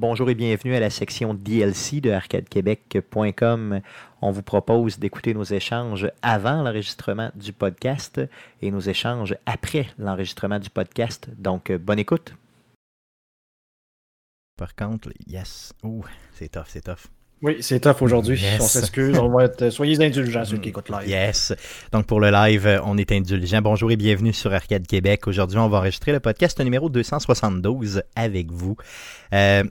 Bonjour et bienvenue à la section DLC de arcadequebec.com. On vous propose d'écouter nos échanges avant l'enregistrement du podcast et nos échanges après l'enregistrement du podcast. Donc, bonne écoute. Par contre, yes. Ouh, c'est tough, c'est tough. Oui, c'est tough aujourd'hui. Yes. On s'excuse. On va être. Soyez indulgents ceux qui écoutent live. Yes. Donc pour le live, on est indulgent. Bonjour et bienvenue sur Arcade Québec. Aujourd'hui, on va enregistrer le podcast numéro 272 avec vous. Euh,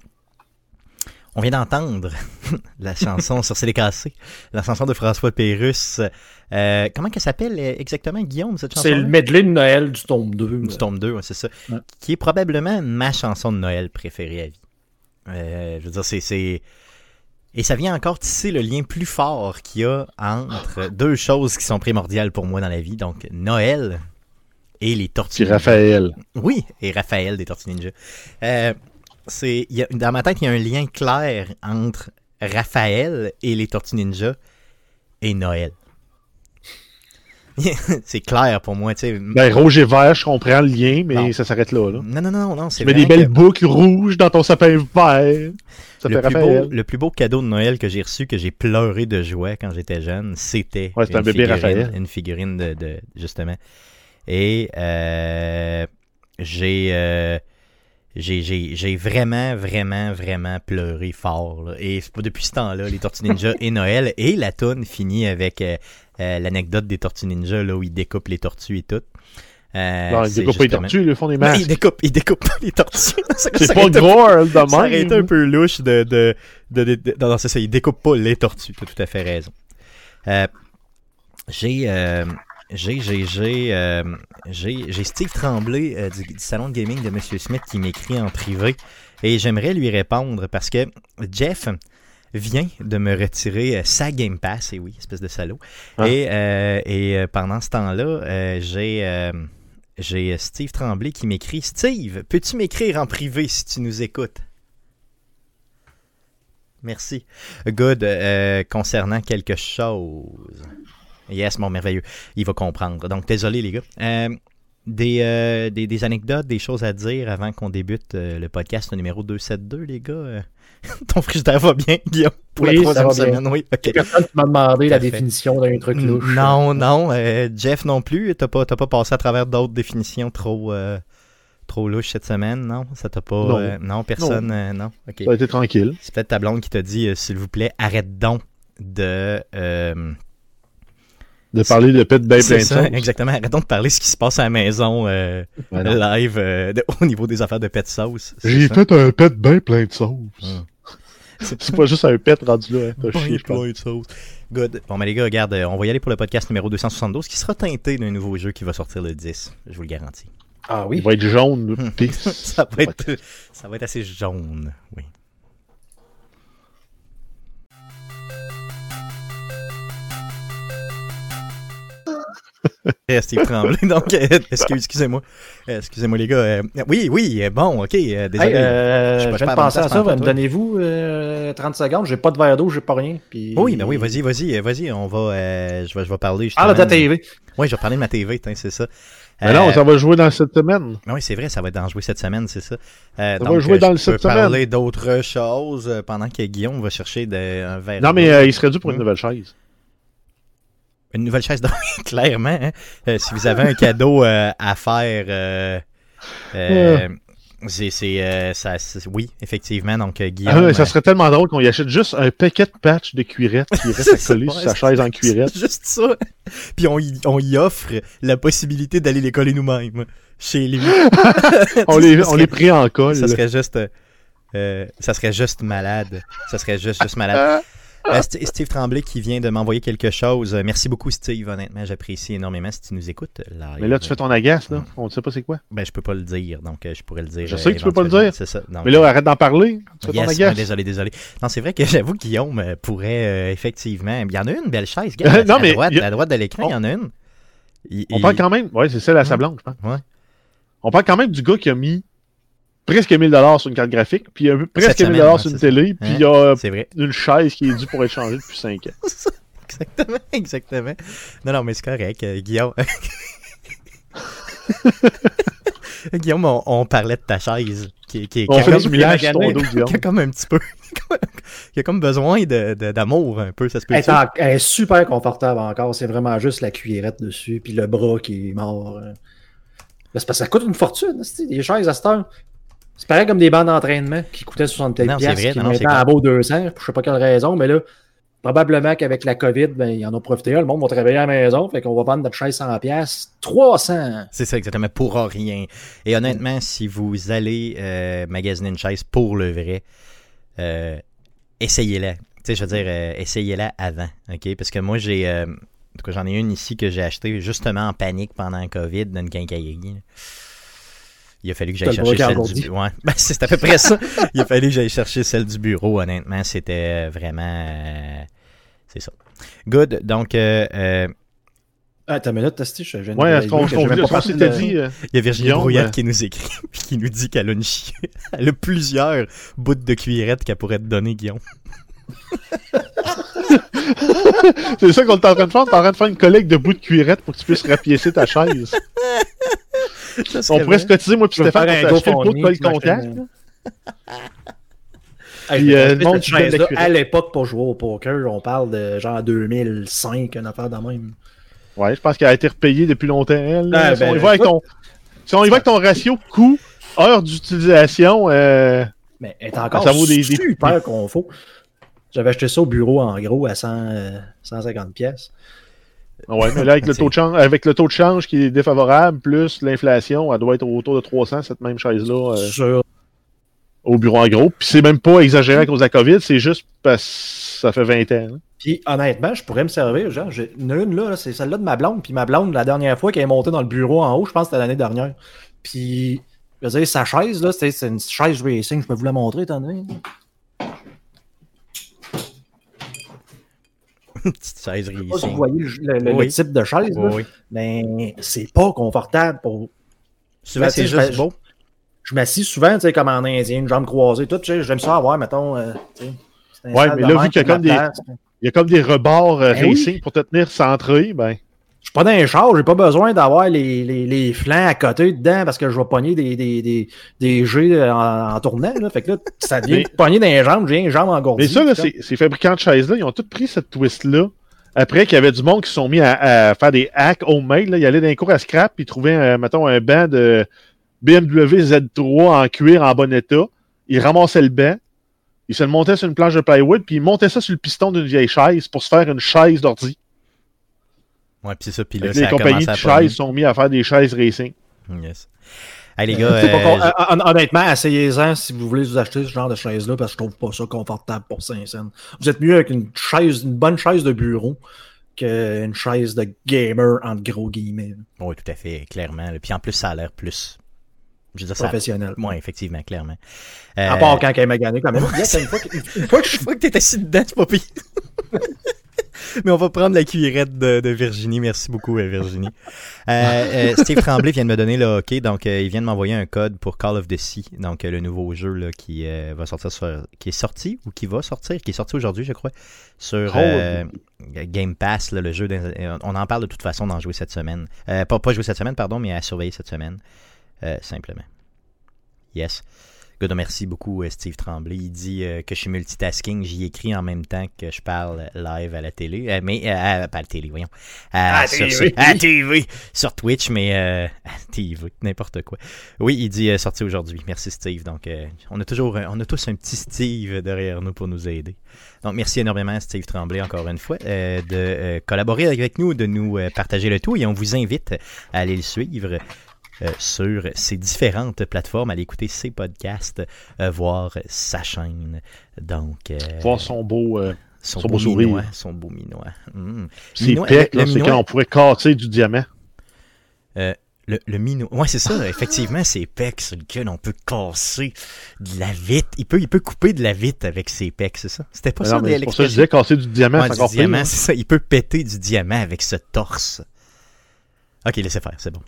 on vient d'entendre la chanson sur CDKC, la chanson de François Pérusse. Euh, comment qu'elle s'appelle exactement, Guillaume, cette chanson C'est le medley de Noël du tome 2. Du tome 2, ouais, c'est ça. Ouais. Qui est probablement ma chanson de Noël préférée à vie. Euh, je veux dire, c'est- c'est... Et ça vient encore tisser le lien plus fort qu'il y a entre deux choses qui sont primordiales pour moi dans la vie. Donc, Noël et les Tortues Puis. Raphaël. Oui, et Raphaël des Tortues Ninja. Euh, c'est, il y a- dans ma tête, il y a un lien clair entre Raphaël et les Tortues Ninja et Noël. c'est clair pour moi, tu sais. Ben, rouge et vert, je comprends le lien, mais Non. ça s'arrête là. là. Non, non, non, non, Tu mets des belles que- boucles rouges dans ton sapin vert. Ça le fait plus, Raphaël. beau, le plus beau cadeau de Noël que j'ai reçu, que j'ai pleuré de joie quand j'étais jeune, c'était Ouais, un bébé figurine, Raphaël. une figurine de, de- justement. Et euh, j'ai, euh, j'ai, vraiment, vraiment, vraiment pleuré fort. là. Et c'est pas depuis ce temps-là, les Tortues Ninja et Noël. Et la toune finit avec euh, euh, l'anecdote des Tortues Ninja, là, où ils découpent les tortues et tout. Euh, Non, ils découpent pas les tortues, ils font des masques. ils découpent, ils découpent pas les tortues. C'est pas gore, de ça aurait été un peu louche de. de, de, de- de- non, non, c'est ça, ils découpent pas les tortues, tu as tout à fait raison. J'ai. J'ai, j'ai, j'ai, euh, j'ai, j'ai Steve Tremblay euh, du, du salon de gaming de Monsieur Smith qui m'écrit en privé et j'aimerais lui répondre parce que Jeff vient de me retirer euh, sa Game Pass, et oui, espèce de salaud. Ah. Et, euh, et pendant ce temps-là, j'ai, j'ai Steve Tremblay qui m'écrit Steve, peux-tu m'écrire en privé si tu nous écoutes? Merci. Good. concernant quelque chose. Yes, bon, merveilleux. Il va comprendre. Donc, désolé, les gars. Euh, des, euh, des, des anecdotes, des choses à dire avant qu'on débute euh, le podcast numéro 272, les gars? Ton frigidaire va bien, Guillaume, pour Oui, la troisième bien. semaine. Oui. Personne m'a demandé la définition d'un truc louche. Non, non. Jeff non plus. T'as pas, pas passé à travers d'autres définitions trop, trop louches cette semaine, non? Ça t'a pas. Non. euh, non, personne. euh, non. Ça a été tranquille. C'est peut-être ta blonde qui t'a dit, euh, s'il vous plaît, arrête donc de. De parler de pète bien plein de sauce. exactement. Arrête donc de parler de ce qui se passe à la maison euh, Ben live euh, de- au niveau des affaires de pet sauce. J'ai fait un pet bien plein de sauce. Hum. C'est pas juste un pet rendu là. hein. Je pense. plein de sauce. Good. Bon, mais les gars, regarde, euh, on va y aller pour le podcast numéro 272 qui sera teinté d'un nouveau jeu qui va sortir le 10. Je vous le garantis. Ah Il oui. va être jaune, pisse. ça, va être, ça va être assez jaune. Oui. Steve Tremblay, donc, euh, excuse- excusez-moi. Euh, Excusez-moi, les gars. Euh, oui, oui, bon, ok, euh, désolé. Hey, euh, Je suis je viens de penser à ça. donnez-vous euh, 30 secondes. J'ai pas de verre d'eau, j'ai pas rien. Puis... Oui, ben oui, vas-y, vas-y, vas-y, on va, euh, je vais, je vais parler. Ah, là, ta TV. Oui, je vais parler de ma TV, c'est ça. Mais non, ça va jouer dans cette semaine. Oui, c'est vrai, ça va être dans jouer cette semaine, c'est ça. Euh, Ça donc, va jouer dans je le peux cette semaine. parler d'autres choses pendant que Guillaume va chercher de, un verre. Non, mais euh, il serait dû pour une Hum. nouvelle chaise. Une nouvelle chaise d'or, clairement. hein. Euh, si vous avez un cadeau euh, à faire, euh, euh, c'est, c'est, euh, ça, oui, effectivement. Donc, Guillaume. Ah, ça serait tellement drôle qu'on y achète juste un paquet de patchs de cuirette qui reste à coller sur sa chaise en cuirette. Juste ça. Puis on y, on y offre la possibilité d'aller les coller nous-mêmes chez lui. On les, on les pris en colle. Ça serait juste. ça serait juste malade. Ça serait juste, juste malade. Euh, St- Steve Tremblay qui vient de m'envoyer quelque chose. Euh, Merci beaucoup, Steve. Honnêtement, j'apprécie énormément si tu nous écoutes. live. Mais là, tu fais ton agace, là. On ne sait pas c'est quoi. Ben, je peux pas le dire, donc euh, je pourrais le dire. Je euh, sais que tu peux pas le dire. C'est ça. Mais là, arrête d'en parler. Tu fais yes, ton agace. désolé, désolé. Non, c'est vrai que j'avoue que Guillaume euh, pourrait euh, effectivement. Il y en a une belle chaise. Regarde, Non, à, mais droite, a- à droite de l'écran, il y en a une. Il- On il- parle quand même. Ouais, c'est celle à sa Ouais. blonde, je pense. Ouais. On parle quand même du gars qui a mis presque 1000$ sur une carte graphique, puis il y a presque Cette 1000$ semaine, sur une télé, puis Hein? il y a vrai. une chaise qui est due pour être changée depuis 5 ans. Exactement, exactement. Non, non, mais c'est correct. euh, Guillaume. Guillaume, on, on parlait de ta chaise. qui, qui, qui On a fait comme- du millage sur ton magané. dos, Guillaume. qui a comme un petit peu. qui a comme besoin de- de- d'amour un peu, ça se peut. Elle est, en- elle est super confortable encore. C'est vraiment juste la cuillerette dessus, puis le bras qui est mort. euh. Mais c'est parce que ça coûte une fortune, c'est des chaises à cette heure. C'est pareil comme des bandes d'entraînement qui coûtaient 60 Non, c'est piastres, vrai, qui clair. en vaut 200, pour je sais pas quelle raison, mais là, probablement qu'avec la COVID, ben, ils en ont profité. Le monde va travailler à la maison, fait qu'on va vendre notre chaise 100 piastres. 300! C'est ça, exactement, pour rien. Et honnêtement, si vous allez euh, magasiner une chaise pour le vrai, euh, essayez-la. Tu sais, je veux dire, euh, essayez-la avant, OK? Parce que moi, j'ai... en tout cas, j'en ai une ici que j'ai achetée justement en panique pendant le COVID dans une quincaillerie. Il a fallu que j'aille chercher celle du bureau. Ouais, ben, c'est à peu près ça. Il a fallu que j'aille chercher celle du bureau, honnêtement. C'était vraiment... euh, c'est ça. Good. Donc, euh, euh, Ah, t'as une minute, Testi, je viens de Ouais, qu'on s'était de- dit. euh, Il y a Virginie Brouillette euh, qui nous écrit puis qui nous dit qu'elle a une chi- Elle a plusieurs bouts de cuillerette qu'elle pourrait te donner, Guillaume. C'est ça qu'on est en train de faire. T'es en train de faire une collecte de bouts de cuirette pour que tu puisses rapiécer ta chaise. Ça On pourrait vrai. se cotiser, moi, puis Stéphane, faire un le colle puis m'acheter contact. Puis, euh, le monde à l'époque pour jouer au poker, on parle de genre 2005, une affaire de même. Ouais, je pense qu'elle a été repayée depuis longtemps, elle. Ah, si, on ben, y va avec ton... si on y va avec ton ratio coût, heure d'utilisation, euh... Mais elle est encore ça vaut des- des- super confort. J'avais acheté ça au bureau en gros à 100, euh, 150 pièces. Ouais, mais là, avec le, taux de change, avec le taux de change qui est défavorable, plus l'inflation, elle doit être autour de 300, cette même chaise-là, euh, au bureau en gros. Puis c'est même pas exagéré à cause de la COVID, c'est juste parce que ça fait 20 ans. hein. Puis honnêtement, je pourrais me servir, genre, j'ai une, une, là, c'est celle-là de ma blonde. Puis ma blonde, la dernière fois qu'elle est montée dans le bureau en haut, je pense que c'était l'année dernière. Puis, je veux dire, sa chaise, là, c'est une chaise racing, je peux vous la montrer, étant donné. Une petite chaise Je sais pas si racing. vous voyez le, le- le Oui. type de chaise. Oui, oui. mais c'est pas confortable pour. Souvent, Ben, c'est juste je- beau. Je m'assis souvent, tu sais, comme en indien, une jambe croisée, tout, tu sais, j'aime ça avoir, mettons, euh, salle mais de là, vu qu'il y a comme des-. Il y a comme des rebords euh, Ben oui. racing pour te tenir centré, ben... Je suis pas dans les chars, j'ai pas besoin d'avoir les, les, les flancs à côté dedans parce que je vais pogner des, des, des, des jets en, en tournant. Là. Fait que là, ça devient pogner dans les jambes, j'ai les jambes engourdies. Mais ça, là, ces, ces fabricants de chaises-là, ils ont tous pris cette twist-là. Après qu'il y avait du monde qui se sont mis à, à faire des hacks homemade, là, ils allaient d'un cours à scrap, puis ils trouvaient, euh, mettons, un banc de BMW Z3 en cuir en bon état. Ils ramassaient le banc, ils se le montaient sur une planche de plywood, puis ils montaient ça sur le piston d'une vieille chaise pour se faire une chaise d'ordi. Ouais, puis c'est ça. Puis là, ça Les a compagnies de chaises sont mis à faire des chaises racing. Yes. Hey, les Euh, gars, euh, hon- honnêtement, essayez-en si vous voulez vous acheter ce genre de chaise-là parce que je trouve pas ça confortable pour 5 cents. Vous êtes mieux avec une chaise, une bonne chaise de bureau qu'une chaise de gamer entre gros guillemets, oui, tout à fait, clairement. Puis en plus, ça a l'air plus. Je veux dire, professionnel. Oui, effectivement, clairement. À Euh, part quand elle m'a gagné quand même. Yes, une fois que, une fois que je que t'es assis dedans, c'est pas pire. Mais on va prendre la cuillerette de, de Virginie. Merci beaucoup, euh, Virginie. Euh, euh, Steve Tremblay vient de me donner le OK. Donc, euh, il vient de m'envoyer un code pour Call of the Sea. Donc, le nouveau jeu là, qui va sortir sur, qui est sorti ou qui va sortir, qui est sorti aujourd'hui, je crois, sur Game Pass, là, le jeu. on en parle de toute façon d'en jouer cette semaine. Pas, pas jouer cette semaine, pardon, mais à surveiller cette semaine. Simplement. Yes. Merci beaucoup, euh, Steve Tremblay. Il dit euh, que je suis multitasking. J'y écris en même temps que je parle live à la télé. Euh, mais, euh, à- pas à la télé, voyons. À, À sur, TV. sur- à TV. Sur Twitch, mais euh, à TV, n'importe quoi. Oui, il dit sorti aujourd'hui. Merci, Steve. Donc, euh, on a toujours, on a tous un petit Steve derrière nous pour nous aider. Donc, merci énormément, Steve Tremblay, encore une fois, euh, de collaborer avec nous, de nous partager le tout. Et on vous invite à aller le suivre sur ses différentes plateformes, aller écouter ses podcasts, euh, voir sa chaîne. Donc, euh, Voir son beau, euh, son, son beau beau sourire. minois, son beau minois. Mm. le- là, le c'est minois- quand on pourrait casser du diamant. Le, le minois. Ouais, c'est ça, effectivement, ses pecs sur lequel on peut casser de la vitre. Il peut, il peut couper de la vitre avec ses pecs, c'est ça? C'était pas Mais ça, c'est pour ça que je disais casser du diamant, Ouais, c'est du diamant, c'est ça. Il peut péter du diamant avec ce torse. Ok, laissez faire, c'est bon.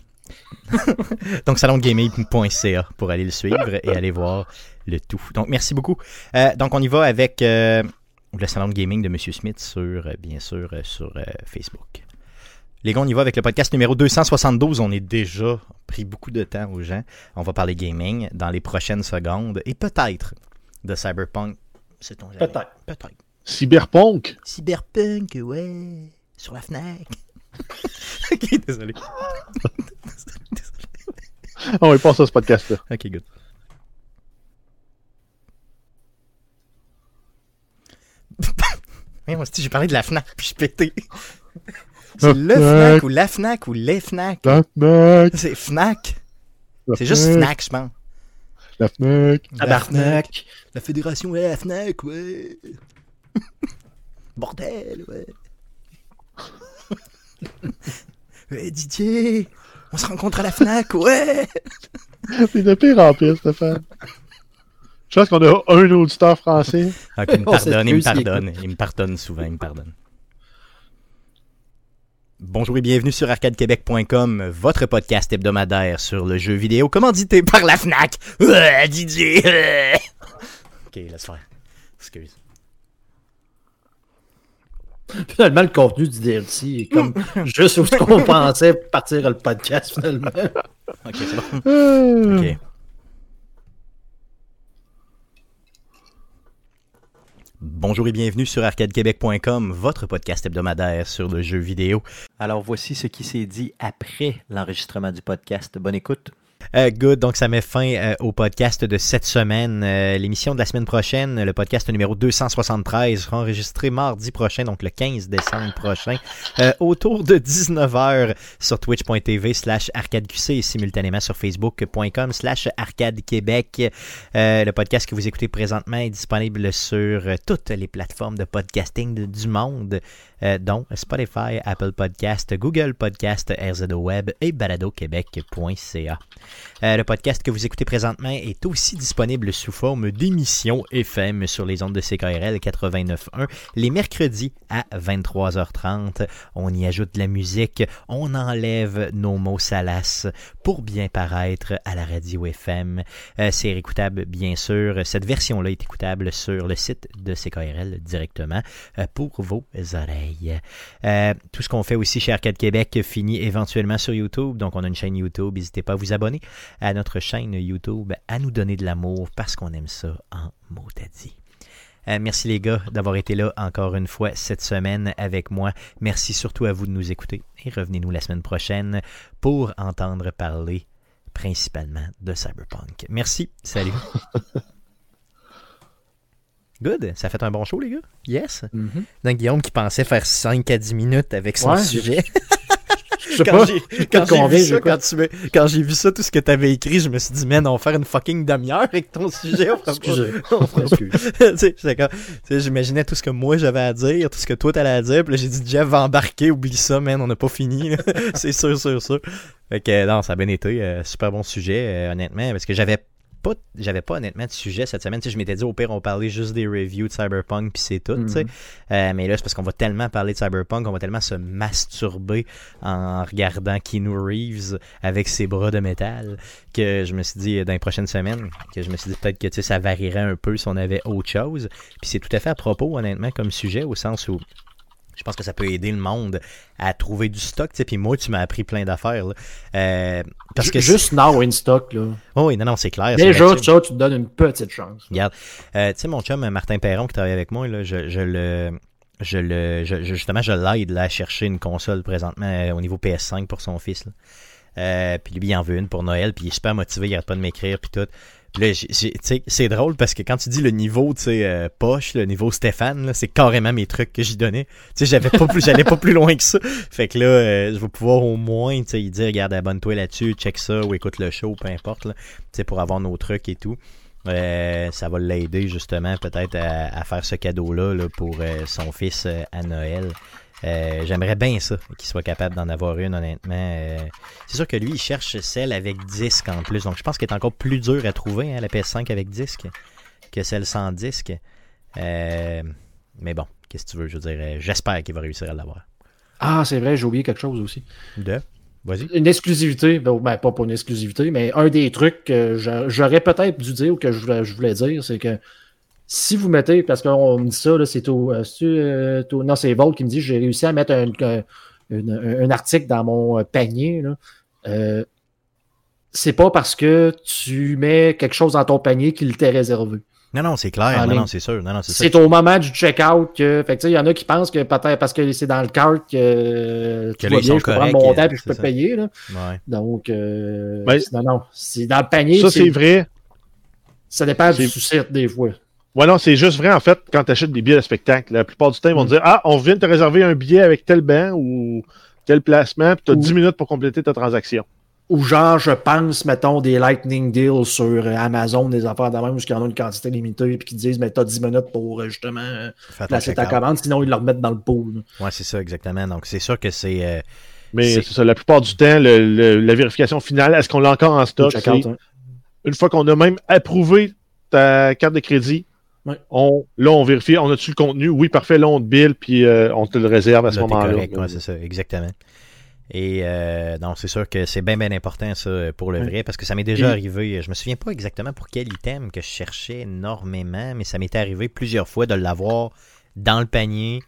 Donc, salongaming.ca pour aller le suivre et aller voir le tout. Donc, merci beaucoup. Euh, donc, on y va avec euh, le salon de gaming de M. Smith sur, euh, bien sûr, sur Facebook. Les gars, on y va avec le podcast numéro 272. On est déjà pris beaucoup de temps aux gens. On va parler gaming dans les prochaines secondes et peut-être de Cyberpunk. Peut-être. Cyberpunk? Cyberpunk, ouais. Sur la Fnac. ok, désolé. On va passer à ce podcast-là. Ok, good. Mais moi aussi, j'ai parlé de la Fnac, puis je pété. C'est le Fnac ou la Fnac ou les Fnac? La Fnac. C'est Fnac. La C'est juste Fnac, je pense. La Fnac. Tabarnak. La fédération, ouais, la Fnac, ouais. Bordel, ouais. ouais, Didier, on se rencontre à la Fnac, ouais. C'est de pire en pire, Stéphane. Je pense qu'on a un auditeur français. Ok, il me On pardonne, il me pardonne. Il me pardonne souvent, il me pardonne. Bonjour et bienvenue sur arcadequebec.com, votre podcast hebdomadaire sur le jeu vidéo commandité par la FNAC. Ouais, Didier. ouais. Ok, laisse faire. Excuse. Finalement, le contenu du DLC est comme juste où ce qu'on pensait partir le podcast, finalement. Ok, c'est bon. Euh, Ok. Bonjour et bienvenue sur arcadequebec.com, votre podcast hebdomadaire sur le jeu vidéo. Alors voici ce qui s'est dit après l'enregistrement du podcast. Bonne écoute. Euh, good, donc ça met fin euh, au podcast de cette semaine. Euh, L'émission de la semaine prochaine, le podcast numéro 273, sera enregistré mardi prochain, donc le 15 décembre prochain, autour de 19h sur twitch.tv slash arcadeqc et simultanément sur facebook.com slash arcadequebec. Le podcast que vous écoutez présentement est disponible sur toutes les plateformes de podcasting du monde, euh, dont Spotify, Apple Podcast, Google Podcast, RZO Web et baladoquebec.ca. Euh, le podcast que vous écoutez présentement est aussi disponible sous forme d'émission FM sur les ondes de CKRL 89.1 les mercredis à 23h30. On y ajoute de la musique, on enlève nos mots salaces pour bien paraître à la radio FM. Euh, c'est écoutable, bien sûr. Cette version-là est écoutable sur le site de CKRL directement pour vos oreilles. Euh, tout ce qu'on fait aussi chez Arcade Québec finit éventuellement sur YouTube. Donc, on a une chaîne YouTube. N'hésitez pas à vous abonner à notre chaîne YouTube, à nous donner de l'amour parce qu'on aime ça en motadis. Euh, merci les gars d'avoir été là encore une fois cette semaine avec moi. Merci surtout à vous de nous écouter et revenez-nous la semaine prochaine pour entendre parler principalement de Cyberpunk. Merci, salut. Good, ça fait un bon show les gars? Yes. Donc Guillaume qui pensait faire 5 à 10 minutes avec son Ouais, sujet. Je sais quand j'ai quand j'ai vu, ça, vu tout ce que tu avais écrit, je me suis dit, man, on va faire une fucking demi-heure avec ton sujet. J'imaginais tout ce que moi j'avais à dire, tout ce que toi t'allais à dire, puis là j'ai dit, Jeff va embarquer, oublie ça, man, on n'a pas fini. C'est sûr, sûr, sûr. Fait que non, ça a bien été. euh, super bon sujet, euh, honnêtement, parce que j'avais pas, j'avais pas honnêtement de sujet cette semaine. Tu sais, je m'étais dit au pire on parlait juste des reviews de Cyberpunk puis c'est tout. tu sais. Mhm. Euh, mais là c'est parce qu'on va tellement parler de Cyberpunk, on va tellement se masturber en regardant Keanu Reeves avec ses bras de métal que je me suis dit dans les prochaines semaines que je me suis dit peut-être que tu sais, ça varierait un peu si on avait autre chose. Puis c'est tout à fait à propos honnêtement comme sujet au sens où je pense que ça peut aider le monde à trouver du stock. tu sais. Puis moi, tu m'as appris plein d'affaires. Euh, parce que Juste now in stock, là. Oh oui, non, non, c'est clair. Déjà, tu te donnes une petite chance. Regarde, euh, tu sais, mon chum Martin Perron qui travaille avec moi, là, je, je le. Je le. je- justement, je l'aide là, à chercher une console présentement euh, au niveau PS5 pour son fils. puis lui, il en veut une pour Noël, puis il est super motivé, il arrête pas de m'écrire, puis tout. C'est drôle parce que quand tu dis le niveau, tu sais, euh, poche, le niveau Stéphane, c'est carrément mes trucs que j'y donnais. Tu sais, j'avais pas plus, j'allais pas plus loin que ça. Fait que là, euh, je vais pouvoir au moins, tu sais, dire, regarde, abonne-toi là-dessus, check ça, ou écoute le show, peu importe, tu sais, pour avoir nos trucs et tout. Euh, ça va l'aider justement peut-être à, faire ce cadeau-là là, pour euh, son fils euh, à Noël. Euh, J'aimerais bien ça, qu'il soit capable d'en avoir une, honnêtement. Euh, c'est sûr que lui, il cherche celle avec disque en plus. Donc, je pense qu'elle est encore plus dur à trouver, hein, la PS5 avec disque, que celle sans disque. Euh, mais bon, qu'est-ce que tu veux? Je veux dire, j'espère qu'il va réussir à l'avoir. Ah, c'est vrai, j'ai oublié quelque chose aussi. De? Vas-y. Une exclusivité, ben, ben, pas pour une exclusivité, mais un des trucs que j'a- j'aurais peut-être dû dire ou que je voulais, je voulais dire, c'est que si vous mettez, parce qu'on me dit ça, là, c'est au, euh, euh, au- non, c'est Volt qui me dit j'ai réussi à mettre un, un- un article dans mon euh, panier, là, euh, c'est pas parce que tu mets quelque chose dans ton panier qu'il t'est réservé. Non, non, c'est clair. Non, non, c'est sûr. Non, non, c'est au moment du check-out que. Fait que tu sais, il y en a qui pensent que peut-être parce que c'est dans le cart que, euh, sont bien, je peux prendre mon temps euh, puis je peux ça. payer. Là. Ouais. Donc, euh, Ben, non, non. C'est dans le panier. Ça, c'est c'est- vrai. Ça dépend du souci des fois. Ouais, non, c'est juste vrai, en fait, quand tu achètes des billets de spectacle. La plupart du temps, ils vont Mm. te dire Ah, on vient de te réserver un billet avec tel banc ou tel placement, puis tu as Ou- 10 minutes pour compléter ta transaction. Ou genre, je pense, mettons, des lightning deals sur euh, Amazon, des affaires de même, où ils en ont une quantité limitée, puis qui disent, mais t'as 10 minutes pour euh, justement euh, Fais ton placer ta check-out. commande, sinon ils le remettent dans le pool. Ouais, c'est ça, exactement. Donc, c'est sûr que c'est. euh, Mais C'est- c'est ça, la plupart du temps, le- le- la vérification finale, est-ce qu'on l'a encore en stock? Check-out, c'est hein. Une fois qu'on a même approuvé ta carte de crédit, Ouais. on, là, on vérifie, on a-tu le contenu? Oui, parfait, là, on te bill, puis euh, on te le réserve à ce Là, moment-là. ouais, c'est ça, exactement. Et euh, donc, c'est sûr que c'est bien, bien important, ça, pour le Ouais. vrai, parce que ça m'est déjà Et- arrivé. Je me souviens pas exactement pour quel item que je cherchais énormément, mais ça m'était arrivé plusieurs fois de l'avoir dans le panier,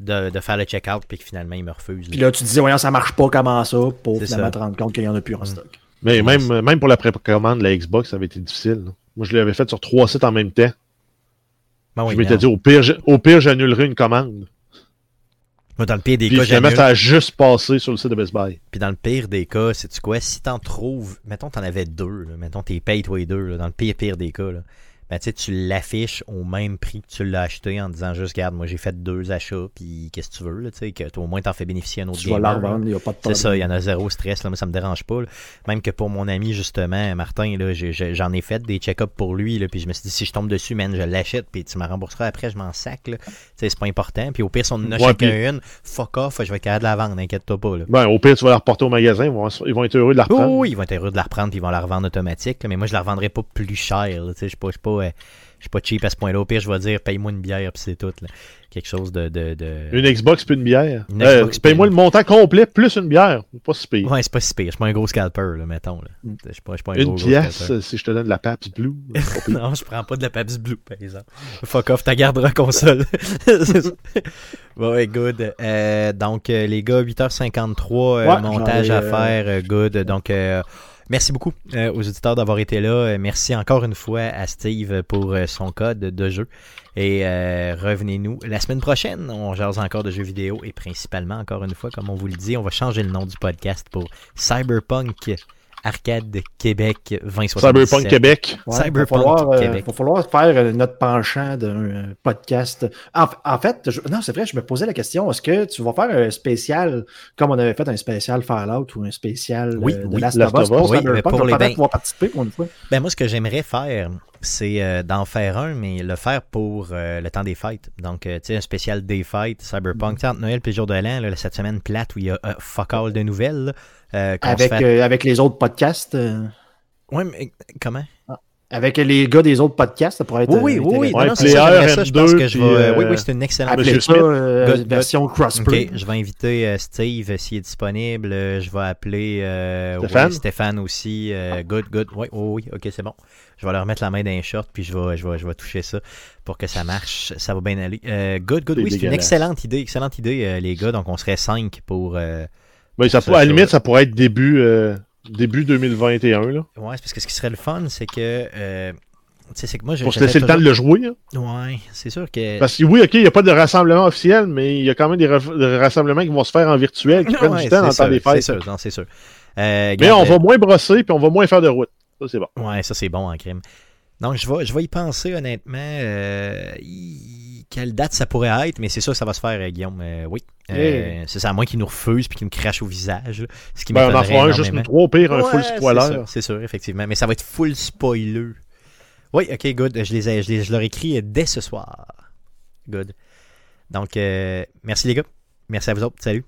de, de faire le check-out, puis que finalement, il me refuse. Puis là, tu te dis, voyons, ça marche pas, comment ça, pour finalement ça. te rendre compte qu'il y en a plus en stock. Mais même, même pour la précommande de la Xbox, ça avait été difficile. là. Moi, je l'avais fait sur trois sites en même temps. Ben oui, je m'étais dit, au pire, je- au pire, j'annulerai une commande. Moi, dans le pire des Puis cas, finalement, ça a juste passé sur le site de Best Buy. Puis dans le pire des cas, sais-tu quoi? Si t'en trouves, mettons t'en avais deux, là, mettons t'es payé toi et deux, là, dans le pire pire des cas, là, ben tu sais, tu l'affiches au même prix que tu l'as acheté en disant juste, regarde, moi j'ai fait deux achats, puis qu'est-ce que tu veux, là, tu sais, que au moins t'en fais bénéficier un autre Tu vas la revendre, il n'y a pas de C'est ça, il y en a zéro stress, là, moi ça me dérange pas. là. Même que pour mon ami, justement, Martin, j'en ai fait des check-ups pour lui, là, puis je me suis dit, si je tombe dessus, man, je l'achète, puis tu me rembourseras après, je m'en sac, c'est pas important. Puis au pire, si on en a Ouais, chacun puis- une, fuck off, je vais être capable de la vendre, inquiète-toi pas, là. Ben, au pire, tu vas la reporter au magasin, ils vont, ils vont être heureux de la reprendre. oui, ils vont être heureux de la reprendre puis ils vont la revendre automatique. là, mais moi, je la revendrai pas plus cher. là, tu sais, Je suis pas, pas, je suis pas cheap à ce point-là. Au pire, je vais dire paye-moi une bière puis c'est tout. là. Quelque chose de. de, de... Une Xbox puis une bière. Une Euh, Xbox Paye-moi le montant complet plus une bière. Pas si pire. Ouais, c'est pas si pire. Je suis pas un gros scalper, là, mettons. Là. Mm. Je suis pas, je suis pas un une gros, pièce, si je te donne de la Pabst Blue. Non, je prends pas de la Pabst Blue, par exemple. Fuck off, ta gardera console. Bon, ouais, good. Euh, donc, euh, les gars, 8h53, euh, Ouais, montage à faire, good. Donc, euh, merci beaucoup euh, aux auditeurs d'avoir été là. Euh, merci encore une fois à Steve pour euh, son code de jeu. Et revenez-nous la semaine prochaine. On jase encore de jeux vidéo et principalement, encore une fois, comme on vous le dit, on va changer le nom du podcast pour Cyberpunk Arcade Québec 2077. Cyberpunk Québec. Ouais, Cyberpunk va falloir, euh, Québec. va falloir faire euh, notre penchant d'un euh, podcast. En, en fait, je- non, c'est vrai, je me posais la question, est-ce que tu vas faire un spécial, comme on avait fait un spécial Fallout ou un spécial Oui, euh, de oui, Last of Us? pour Oui, Cyberpunk? pour les participer pour une fois. Ben moi, ce que j'aimerais faire, c'est euh, d'en faire un, mais le faire pour euh, le temps des fêtes. Donc, euh, tu sais, un spécial des fêtes, Cyberpunk. Tu sais, entre Noël et le jour de l'an, là, cette semaine plate où il y a fuck all de nouvelles. Avec, fait- avec les autres podcasts. Ouais, mais comment? Avec les gars des autres podcasts, ça pourrait être. Oui, oui, euh, oui, oui. Non, non, c'est ça, Player, j'aimerais ça. Je pense M2, que je vais. euh, oui, oui, c'est une excellente. Appelez Monsieur ça euh, version crossplay. Je vais inviter euh, Steve euh, s'il est disponible. Euh, Je vais appeler euh, Stéphane? ouais, Stéphane aussi. Euh, good, good. Oui, oui, oui. Ok, c'est bon. Je vais leur mettre la main dans les shorts puis je vais, je vais, je vais toucher ça pour que ça marche. Ça va bien aller. Euh, good, good. Oui, c'est une excellente idée. Excellente idée, euh, les gars. Donc, on serait cinq pour. euh, Ben, ça, Ça, à la limite, ça pourrait être début, euh, début 2021. Là. Ouais, c'est parce que ce qui serait le fun, c'est que. euh, tu sais, c'est que moi, je. Pour se laisser le temps de le jouer. hein. Ouais, c'est sûr que. Parce que oui, OK, il n'y a pas de rassemblement officiel, mais il y a quand même des, ra- des rassemblements qui vont se faire en virtuel, qui prennent Ouais, du temps le c'est temps des sûr, fêtes. C'est sûr, non, c'est sûr. Euh, Mais on va moins brosser, puis on va moins faire de route. Ça, c'est bon. Ouais, ça c'est bon en crime. Donc je vais, je vais y penser honnêtement. euh, y- quelle date ça pourrait être, mais c'est sûr que ça va se faire, euh, Guillaume. Euh, oui. Euh, Yeah. C'est ça, à moins qu'il nous refuse puis qu'il nous crache au visage. là, ce qui Ben, on en m'étonnerait fera un juste pire, un full spoiler. c'est sûr, C'est sûr, effectivement. Mais ça va être full spoiler. Oui, ok, good. Je, les ai, je, les- je leur écris dès ce soir. Good. Donc, euh, merci les gars. Merci à vous autres. Salut.